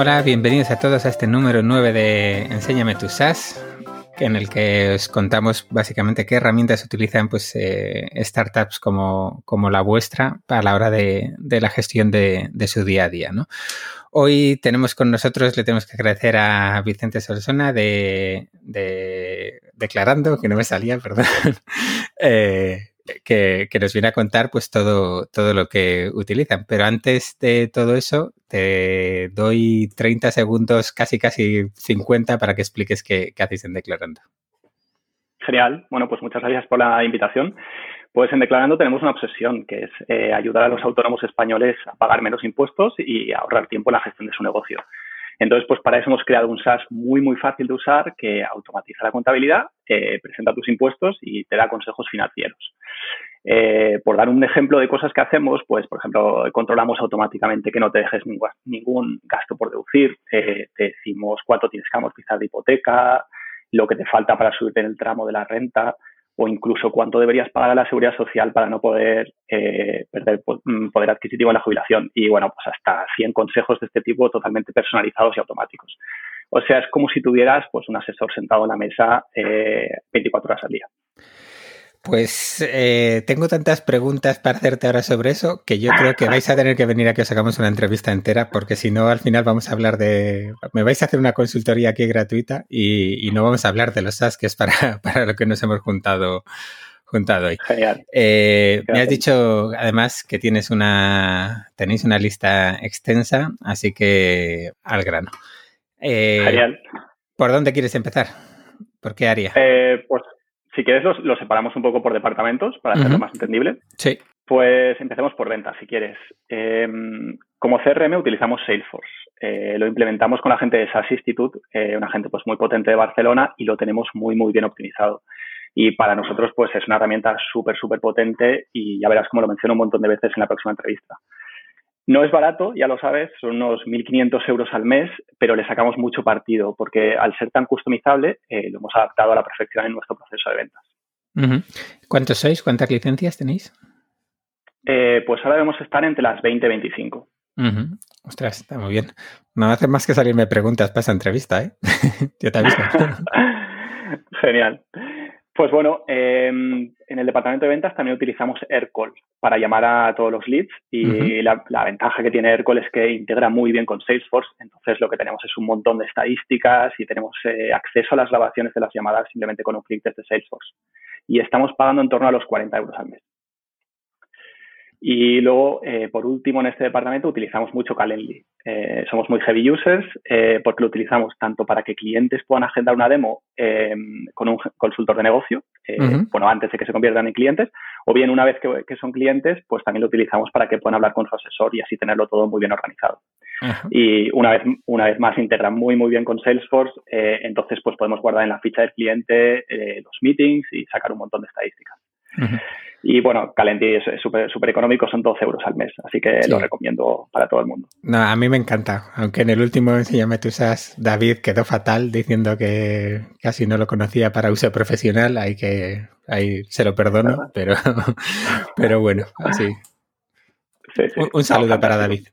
Hola, bienvenidos a todos a este número 9 de Enséñame tu SaaS, en el que os contamos básicamente qué herramientas utilizan pues, eh, startups como, como, la vuestra a la hora de, la gestión de, su día a día. Hoy tenemos con nosotros, le tenemos que agradecer a Vicente Solsona de, Declarando, que no me salía, perdón, eh, que, nos viene a contar pues todo, todo lo que utilizan. Pero antes de todo eso, te doy 30 segundos, casi casi 50, para que expliques qué, hacéis en Declarando. Genial. Bueno, pues muchas gracias por la invitación. Pues en Declarando tenemos una obsesión, que es eh, ayudar a los autónomos españoles a pagar menos impuestos y ahorrar tiempo en la gestión de su negocio. Entonces, pues para eso hemos creado un SaaS muy, muy fácil de usar que automatiza la contabilidad, presenta tus impuestos y te da consejos financieros. Eh, por dar un ejemplo de cosas que hacemos, pues, por ejemplo, controlamos automáticamente que no te dejes ningún, gasto por deducir, eh, te decimos cuánto tienes que amortizar de hipoteca, lo que te falta para subirte en el tramo de la renta, o incluso cuánto deberías pagar a la seguridad social para no poder eh, perder mm, poder adquisitivo en la jubilación. Y bueno, pues hasta 100 consejos de este tipo totalmente personalizados y automáticos. O sea, es como si tuvieras pues un asesor sentado en la mesa 24 horas al día. Pues eh, tengo tantas preguntas para hacerte ahora sobre eso que yo creo que vais a tener que venir a que os hagamos una entrevista entera porque si no al final vamos a hablar de... Me vais a hacer una consultoría aquí gratuita y, no vamos a hablar de los SAS que es para, para lo que nos hemos juntado, juntado hoy. Genial. Eh, me has dicho además que tienes una, tenéis una lista extensa, así que al grano. Eh, Genial. ¿Por dónde quieres empezar? ¿Por qué área? pues si quieres, los, separamos un poco por departamentos para hacerlo más entendible. Sí. Pues empecemos por ventas, si quieres. Em, como CRM utilizamos Salesforce. Eh, lo implementamos con la gente de SaaS Institute, eh, una gente pues muy potente de Barcelona y lo tenemos muy, muy bien optimizado. Y para nosotros pues es una herramienta súper, súper potente y ya verás como lo menciono un montón de veces en la próxima entrevista. No es barato, ya lo sabes, son unos 1.500 euros al mes, pero le sacamos mucho partido porque al ser tan customizable eh, lo hemos adaptado a la perfección en nuestro proceso de ventas. ¿Cuántos sois? ¿Cuántas licencias tenéis? Eh, pues ahora debemos estar entre las 20 y 25. Ostras, está muy bien. No hace más que salirme preguntas para esa entrevista, ¿eh? Yo te aviso. Genial. Pues bueno, em, en el departamento de ventas también utilizamos Aircall para llamar a todos los leads y la, ventaja que tiene Aircall es que integra muy bien con Salesforce, entonces lo que tenemos es un montón de estadísticas y tenemos eh, acceso a las grabaciones de las llamadas simplemente con un clic desde Salesforce. Y estamos pagando en torno a los 40 euros al mes. Y luego, eh, por último, en este departamento utilizamos mucho Calendly. Eh, somos muy heavy users eh, porque lo utilizamos tanto para que clientes puedan agendar una demo em, con un consultor de negocio, bueno, antes de que se conviertan en clientes, o bien una vez que, son clientes, pues también lo utilizamos para que puedan hablar con su asesor y así tenerlo todo muy bien organizado. Y una vez, una vez más integra muy, muy bien con Salesforce, entonces pues podemos guardar en la ficha del cliente los meetings y sacar un montón de estadísticas. Y bueno, Calendly es súper super económico, son 12 euros al mes, así que lo recomiendo para todo el mundo. No, a mí me encanta, aunque en el último Enséñame tú usas, David quedó fatal diciendo que casi no lo conocía para uso profesional, ahí que ahí se lo perdono, pero, pero bueno, así. un, saludo para David.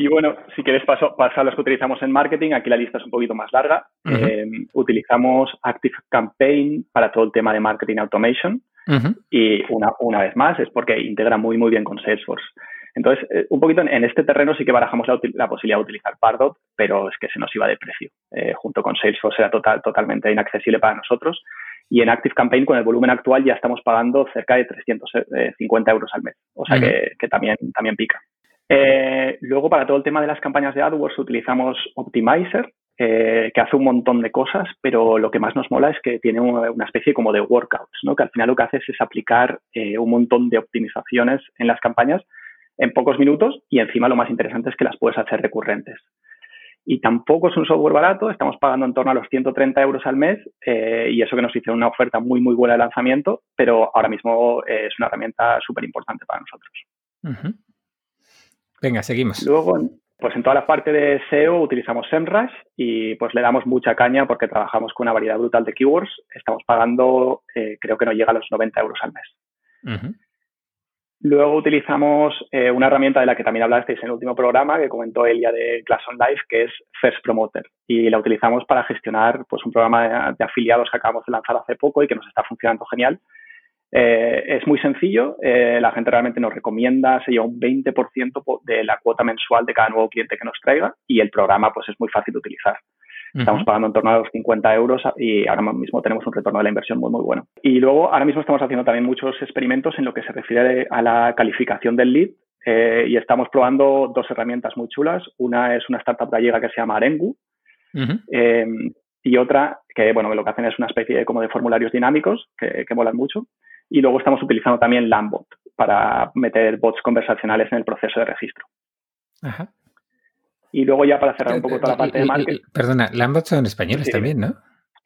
Y bueno, si quieres paso, pasar a los que utilizamos en marketing, aquí la lista es un poquito más larga. Eh, utilizamos Active Campaign para todo el tema de marketing automation. Y una, una vez más es porque integra muy, muy bien con Salesforce. Entonces, eh, un poquito en, este terreno sí que barajamos la, posibilidad de utilizar Pardot, pero es que se nos iba de precio. Eh, junto con Salesforce era total, totalmente inaccesible para nosotros. Y en Active Campaign, con el volumen actual, ya estamos pagando cerca de 350 euros al mes. O sea que, que, también, también pica. Eh, luego, para todo el tema de las campañas de AdWords, utilizamos Optimizer, eh, que hace un montón de cosas, pero lo que más nos mola es que tiene una especie como de workouts, ¿no? que al final lo que haces es aplicar eh, un montón de optimizaciones en las campañas en pocos minutos y encima lo más interesante es que las puedes hacer recurrentes. y tampoco es un software barato, estamos pagando en torno a los 130 euros al mes y eso que nos hicieron una oferta muy, muy buena de lanzamiento, pero ahora mismo es una herramienta súper importante para nosotros. Venga, seguimos. Luego, pues en toda la parte de SEO utilizamos SEMrush y pues le damos mucha caña porque trabajamos con una variedad brutal de keywords. Estamos pagando, eh, creo que no llega a los 90 euros al mes. Luego utilizamos eh, una herramienta de la que también hablasteis en el último programa que comentó Elia de Class on Life, que es First Promoter. Y la utilizamos para gestionar pues, un programa de, afiliados que acabamos de lanzar hace poco y que nos está funcionando genial. Eh, es muy sencillo, eh, la gente realmente nos recomienda, se lleva un 20% de la cuota mensual de cada nuevo cliente que nos traiga y el programa pues es muy fácil de utilizar. Estamos pagando en torno a los 50 euros y ahora mismo tenemos un retorno de la inversión muy, muy bueno. Y luego, ahora mismo estamos haciendo también muchos experimentos en lo que se refiere a la calificación del lead eh, y estamos probando dos herramientas muy chulas. Una es una startup gallega que se llama Arengu em, y otra que, bueno, lo que hacen es una especie de, como de formularios dinámicos que, que molan mucho. Y luego estamos utilizando también Lambot para meter bots conversacionales en el proceso de registro. Ajá. Y luego ya para cerrar un poco toda la parte de marketing. Perdona, Lambot son españoles también, ¿no?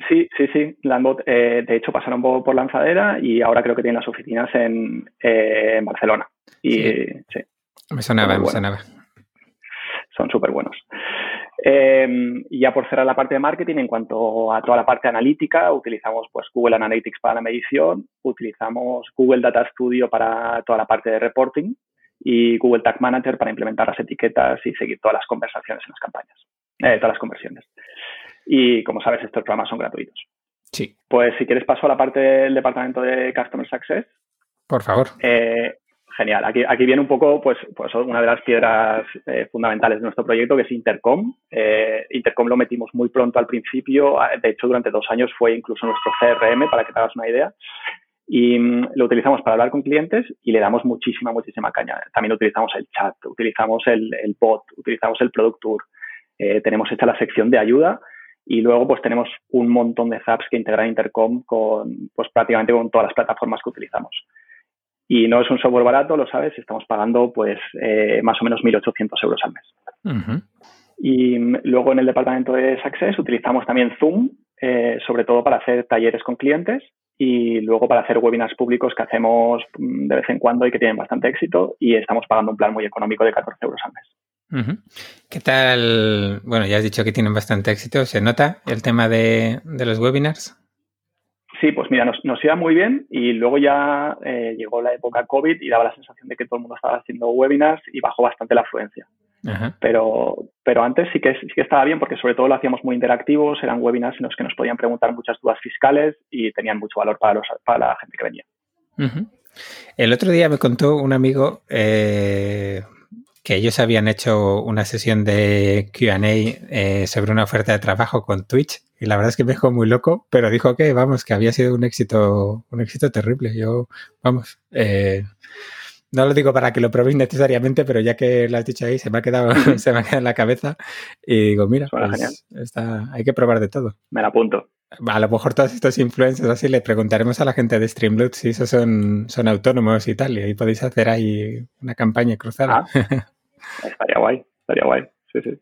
Sí, sí, sí. Lambot, eh, de hecho, pasaron poco por lanzadera y ahora creo que tienen las oficinas en, eh, Barcelona. Y sí. Me sonaba, me sonaba. Son súper buenos. Eh, y ya por cerrar la parte de marketing, en cuanto a toda la parte analítica, utilizamos pues Google Analytics para la medición, utilizamos Google Data Studio para toda la parte de reporting y Google Tag Manager para implementar las etiquetas y seguir todas las conversaciones en las campañas, eh, todas las conversiones. Y como sabes, estos programas son gratuitos. Sí. Pues si quieres paso a la parte del departamento de Customer Success. Por favor. Eh, genial. Aquí, aquí viene un poco, pues, pues una de las piedras eh, fundamentales de nuestro proyecto, que es Intercom. Intercom lo metimos muy pronto al principio. De hecho, durante dos años fue incluso nuestro CRM, para que te hagas una idea y mm, lo utilizamos para hablar con clientes y le damos muchísima, muchísima caña. También utilizamos el chat, utilizamos el, bot, utilizamos el product tour, eh, tenemos hecha la sección de ayuda y luego pues tenemos un montón de zaps que integran Intercom con pues prácticamente con todas las plataformas que utilizamos. Y no es un software barato, lo sabes, estamos pagando pues eh, más o menos 1.800 euros al mes. Y mm, luego en el departamento de Success utilizamos también Zoom, eh, sobre todo para hacer talleres con clientes y luego para hacer webinars públicos que hacemos mm, de vez en cuando y que tienen bastante éxito y estamos pagando un plan muy económico de 14 euros al mes. ¿Qué tal? Bueno, ya has dicho que tienen bastante éxito. ¿Se nota el tema de, los webinars? Sí, pues mira, nos, iba muy bien y luego ya eh, llegó la época COVID y daba la sensación de que todo el mundo estaba haciendo webinars y bajó bastante la afluencia. Pero, pero antes sí que, sí que estaba bien porque sobre todo lo hacíamos muy interactivos, eran webinars en los que nos podían preguntar muchas dudas fiscales y tenían mucho valor para, los, para la gente que venía. El otro día me contó un amigo eh, que ellos habían hecho una sesión de QA eh, sobre una oferta de trabajo con Twitch y la verdad es que me dejó muy loco, pero dijo que, vamos, que había sido un éxito, un éxito terrible. Yo, vamos, eh, no lo digo para que lo probéis necesariamente, pero ya que lo has dicho ahí, se me ha quedado, se me ha quedado en la cabeza. Y digo, mira, pues, está, hay que probar de todo. Me la apunto. A lo mejor todos estos influencers así le preguntaremos a la gente de Streamloot si esos son, son autónomos y tal, y ahí podéis hacer ahí una campaña cruzada. Ah, estaría guay, estaría guay. Sí, sí.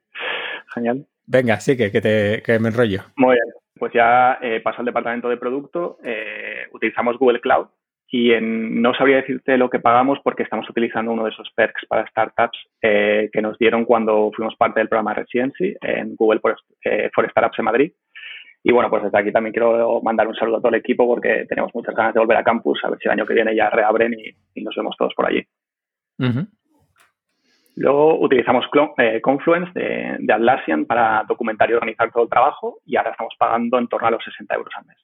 Genial. Venga, sí, que, que, te, que me enrollo. Muy bien. Pues ya eh, paso al departamento de producto. Eh, utilizamos Google Cloud y no sabría decirte lo que pagamos porque estamos utilizando uno de esos perks para startups eh, que nos dieron cuando fuimos parte del programa Residency en Google for, Startups en Madrid. Y bueno, pues desde aquí también quiero mandar un saludo a todo el equipo porque tenemos muchas ganas de volver a campus, a ver si el año que viene ya reabren y, nos vemos todos por allí. Luego utilizamos eh, Confluence de, de Atlassian para documentar y organizar todo el trabajo y ahora estamos pagando en torno a los 60 euros al mes.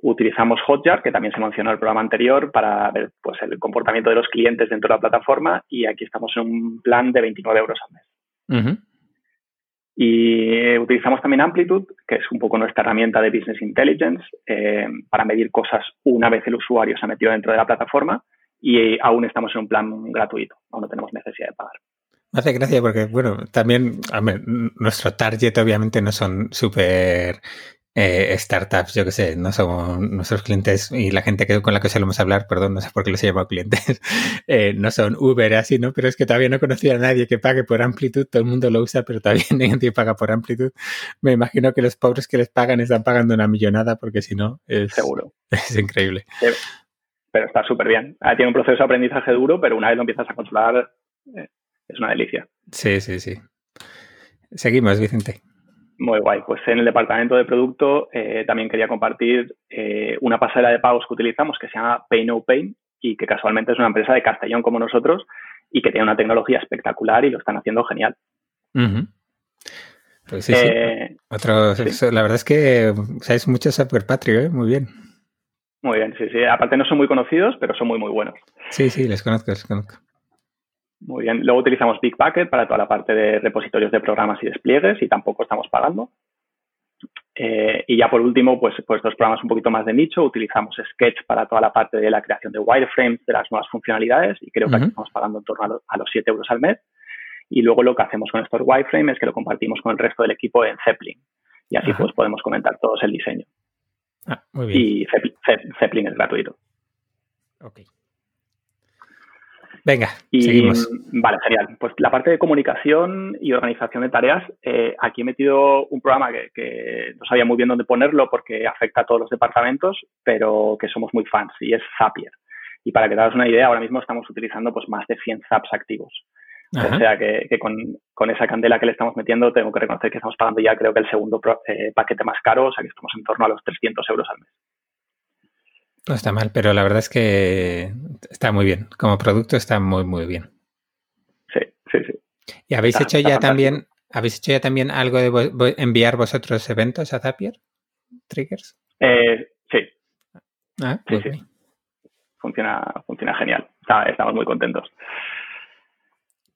Utilizamos Hotjar, que también se mencionó en el programa anterior, para ver pues, el comportamiento de los clientes dentro de la plataforma y aquí estamos en un plan de 29 euros al mes. Y utilizamos también Amplitude, que es un poco nuestra herramienta de Business Intelligence, eh, para medir cosas una vez el usuario se ha metido dentro de la plataforma y aún estamos en un plan gratuito, aún no tenemos necesidad de pagar. Me hace gracia porque, bueno, también nuestro target obviamente no son súper eh, startups, yo que sé, no somos nuestros clientes y la gente que, con la que solemos hablar, perdón, no sé por qué los he llamado clientes, eh, no son Uber así, ¿no? Pero es que todavía no he conocido a nadie que pague por amplitud, todo el mundo lo usa, pero todavía nadie paga por amplitud. Me imagino que los pobres que les pagan están pagando una millonada porque si no, es, Seguro. es increíble. Pero está súper bien. Ah, tiene un proceso de aprendizaje duro, pero una vez lo empiezas a controlar, eh, es una delicia. Sí, sí, sí. Seguimos, Vicente. Muy guay. Pues en el departamento de producto eh, también quería compartir eh, una pasarela de pagos que utilizamos que se llama Pay No Pain y que casualmente es una empresa de Castellón como nosotros y que tiene una tecnología espectacular y lo están haciendo genial. Pues sí, sí. Otro, La verdad es que sabes mucho Software Patrio, ¿eh? Muy bien. Muy bien, sí, sí. Aparte no son muy conocidos, pero son muy, muy buenos. Sí, sí, les conozco, les conozco. Muy bien. Luego utilizamos Big Bucket para toda la parte de repositorios de programas y despliegues y tampoco estamos pagando. Eh, y ya por último, pues, pues dos programas un poquito más de nicho. Utilizamos Sketch para toda la parte de la creación de wireframes, de las nuevas funcionalidades y creo que aquí estamos pagando en torno a, los 7 euros al mes. Y luego lo que hacemos con estos wireframes es que lo compartimos con el resto del equipo en Zeppelin. Y así pues podemos comentar todos el diseño. Ah, muy bien. Y Zeppelin es gratuito. Ok. Venga, y, seguimos. Vale, genial. Pues la parte de comunicación y organización de tareas, eh, aquí he metido un programa que, no sabía muy bien dónde ponerlo porque afecta a todos los departamentos, pero que somos muy fans y es Zapier. Y para que te hagas una idea, ahora mismo estamos utilizando pues más de 100 Zaps activos. O sea que, con, esa candela que le estamos metiendo, tengo que reconocer que estamos pagando ya creo que el segundo eh, paquete más caro, o sea que estamos en torno a los 300 euros al mes. No está mal, pero la verdad es que está muy bien. Como producto está muy, muy bien. Sí, sí, sí. ¿Y habéis hecho ya también, habéis hecho ya también algo de enviar vosotros eventos a Zapier? ¿Triggers? Eh, sí. Ah, sí, sí. Funciona, funciona genial. estamos muy contentos.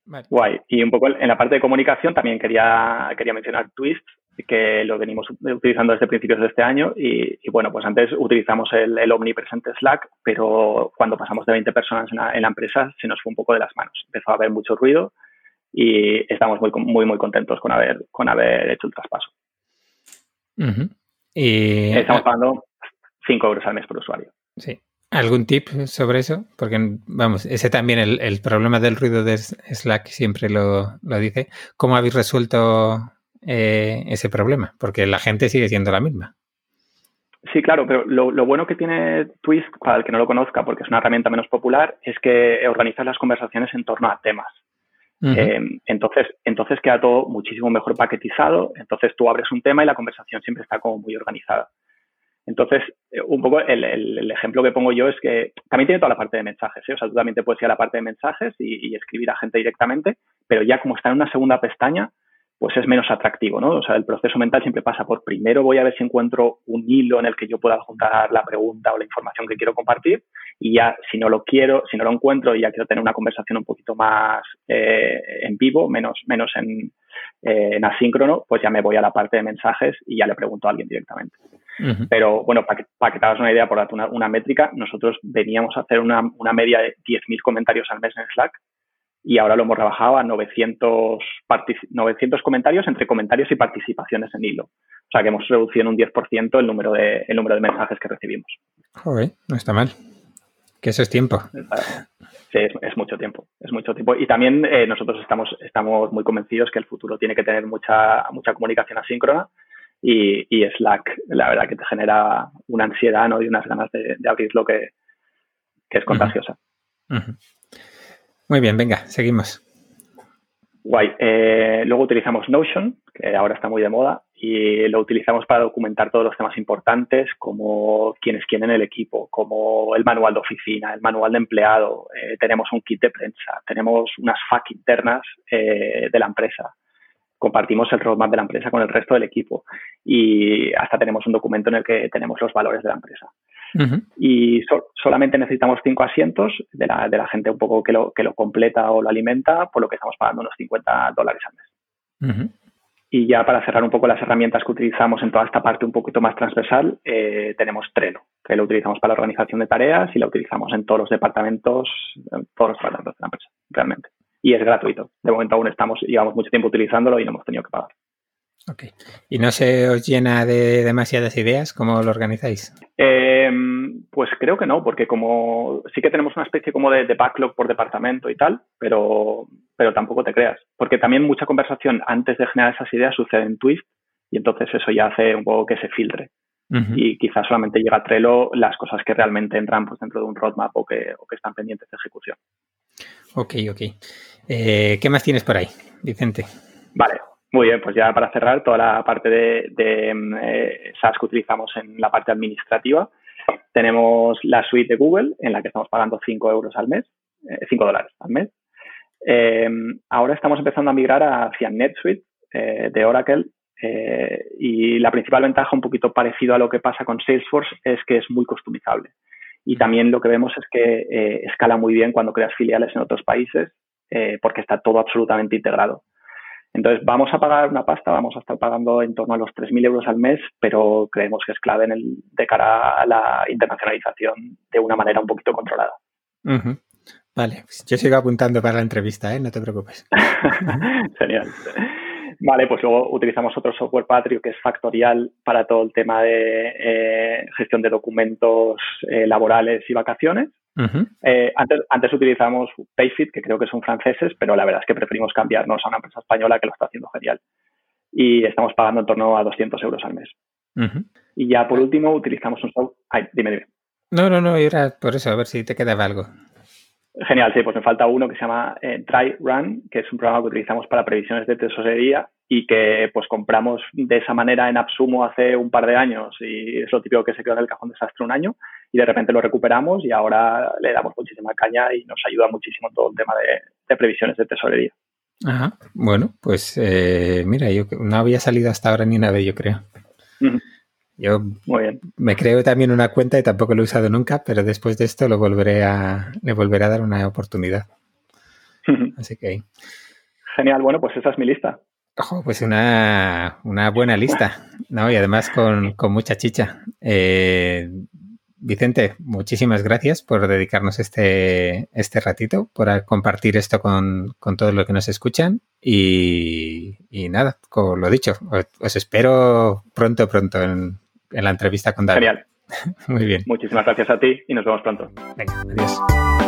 Guay. Y un poco en la parte de comunicación también quería, quería mencionar Twist, que lo venimos utilizando desde principios de este año y, bueno, pues antes utilizamos el, omnipresente Slack, pero cuando pasamos de 20 personas en la, empresa se nos fue un poco de las manos. Empezó a haber mucho ruido y estamos muy, muy, muy contentos con haber, con haber hecho el traspaso. y... Estamos pagando 5 euros al mes por usuario. Sí. ¿Algún tip sobre eso? Porque, vamos, ese también, el, el problema del ruido de Slack siempre lo, lo dice. ¿Cómo habéis resuelto eh, ese problema, porque la gente sigue siendo la misma. Sí, claro, pero lo, bueno que tiene Twist, para el que no lo conozca, porque es una herramienta menos popular, es que organiza las conversaciones en torno a temas. Eh, entonces, entonces queda todo muchísimo mejor paquetizado. Entonces tú abres un tema y la conversación siempre está como muy organizada. Entonces, eh, un poco el, ejemplo que pongo yo es que también tiene toda la parte de mensajes. O sea, tú también te puedes ir a la parte de mensajes y escribir a gente directamente, pero ya como está en una segunda pestaña, pues es menos atractivo, ¿no? O sea, el proceso mental siempre pasa por primero voy a ver si encuentro un hilo en el que yo pueda juntar la pregunta o la información que quiero compartir y ya si no lo quiero, si no lo encuentro y ya quiero tener una conversación un poquito más eh, en vivo, menos, menos en, eh, en, asíncrono, pues ya me voy a la parte de mensajes y ya le pregunto a alguien directamente. Pero bueno, para que, para que te hagas una idea, por darte una, una métrica, nosotros veníamos a hacer una, una media de 10.000 comentarios al mes en Slack y ahora lo hemos rebajado a 900, 900 comentarios entre comentarios y participaciones en hilo. O sea que hemos reducido en un 10% el número, de, el número de mensajes que recibimos. Joder, no está mal. Que eso es tiempo. Sí, es, mucho tiempo, es mucho tiempo. Y también eh, nosotros estamos, estamos muy convencidos que el futuro tiene que tener mucha, mucha comunicación asíncrona y, y Slack, la verdad que te genera una ansiedad ¿no? y unas ganas de, de abrirlo que, que es contagiosa. Muy bien, venga, seguimos. Guay. Eh, luego utilizamos Notion, que ahora está muy de moda, y lo utilizamos para documentar todos los temas importantes, como quiénes quieren el equipo, como el manual de oficina, el manual de empleado, eh, tenemos un kit de prensa, tenemos unas FAQ internas eh, de la empresa, compartimos el roadmap de la empresa con el resto del equipo y hasta tenemos un documento en el que tenemos los valores de la empresa. Y solamente necesitamos cinco asientos de la, de la gente un poco que lo, que lo completa o lo alimenta, por lo que estamos pagando unos 50 dólares al mes. Y ya para cerrar un poco las herramientas que utilizamos en toda esta parte un poquito más transversal, eh, tenemos Trello, que lo utilizamos para la organización de tareas y lo utilizamos en todos los departamentos, en todos los departamentos de la empresa, realmente. Y es gratuito. De momento aún estamos, llevamos mucho tiempo utilizándolo y no hemos tenido que pagar. Ok. ¿Y no se os llena de demasiadas ideas? ¿Cómo lo organizáis? Em, pues creo que no, porque como sí que tenemos una especie como de, backlog por departamento y tal, pero, pero tampoco te creas. Porque también mucha conversación antes de generar esas ideas sucede en Twist y entonces eso ya hace un poco que se filtre. Y quizás solamente llega a Trello las cosas que realmente entran pues, dentro de un roadmap o que, o que están pendientes de ejecución. Ok, ok. Eh, ¿Qué más tienes por ahí, Vicente? Vale, muy bien, pues ya para cerrar, toda la parte de, eh, SaaS que utilizamos en la parte administrativa. Tenemos la suite de Google, en la que estamos pagando 5 euros al mes, 5 eh, dólares al mes. Eh, ahora estamos empezando a migrar hacia NetSuite de Oracle y la principal ventaja, un poquito parecido a lo que pasa con Salesforce, es que es muy customizable. Y también lo que vemos es que escala muy bien cuando creas filiales en otros países porque está todo absolutamente integrado. Entonces, vamos a pagar una pasta, vamos a estar pagando en torno a los 3.000 euros al mes, pero creemos que es clave en el, de cara a la internacionalización de una manera un poquito controlada. Vale, pues yo sigo apuntando para la entrevista, ¿eh? no te preocupes. Genial. Vale, pues luego utilizamos otro software Patrio que es factorial para todo el tema de eh, gestión de documentos eh, laborales y vacaciones. Eh, antes, antes utilizamos Payfit, que creo que son franceses, pero la verdad es que preferimos cambiarnos a una empresa española que lo está haciendo genial. Y estamos pagando en torno a 200 euros al mes. Y ya por último utilizamos un software... Ay, dime, dime. No, no, no, era por eso, a ver si te quedaba algo. Genial, sí, pues me falta uno que se llama eh, Try Run, que es un programa que utilizamos para previsiones de tesorería y que pues compramos de esa manera en Absumo hace un par de años y es lo típico que se quedó en el cajón desastre un año y de repente lo recuperamos y ahora le damos muchísima caña y nos ayuda muchísimo en todo el tema de, previsiones de tesorería. Ajá, bueno, pues eh, mira, yo no había salido hasta ahora ni una vez, yo creo. Yo me creo también una cuenta y tampoco lo he usado nunca, pero después de esto lo volveré a, le volveré a dar una oportunidad. Así que. Genial, bueno, pues esa es mi lista. Ojo, pues una, buena lista, ¿no? Y además con, mucha chicha. Eh, Vicente, muchísimas gracias por dedicarnos este, este ratito, por compartir esto con, con todos los que nos escuchan. Y, nada, como lo dicho, os espero pronto, pronto en, en la entrevista con David. Genial. Muy bien. Muchísimas gracias a ti y nos vemos pronto. Venga, adiós.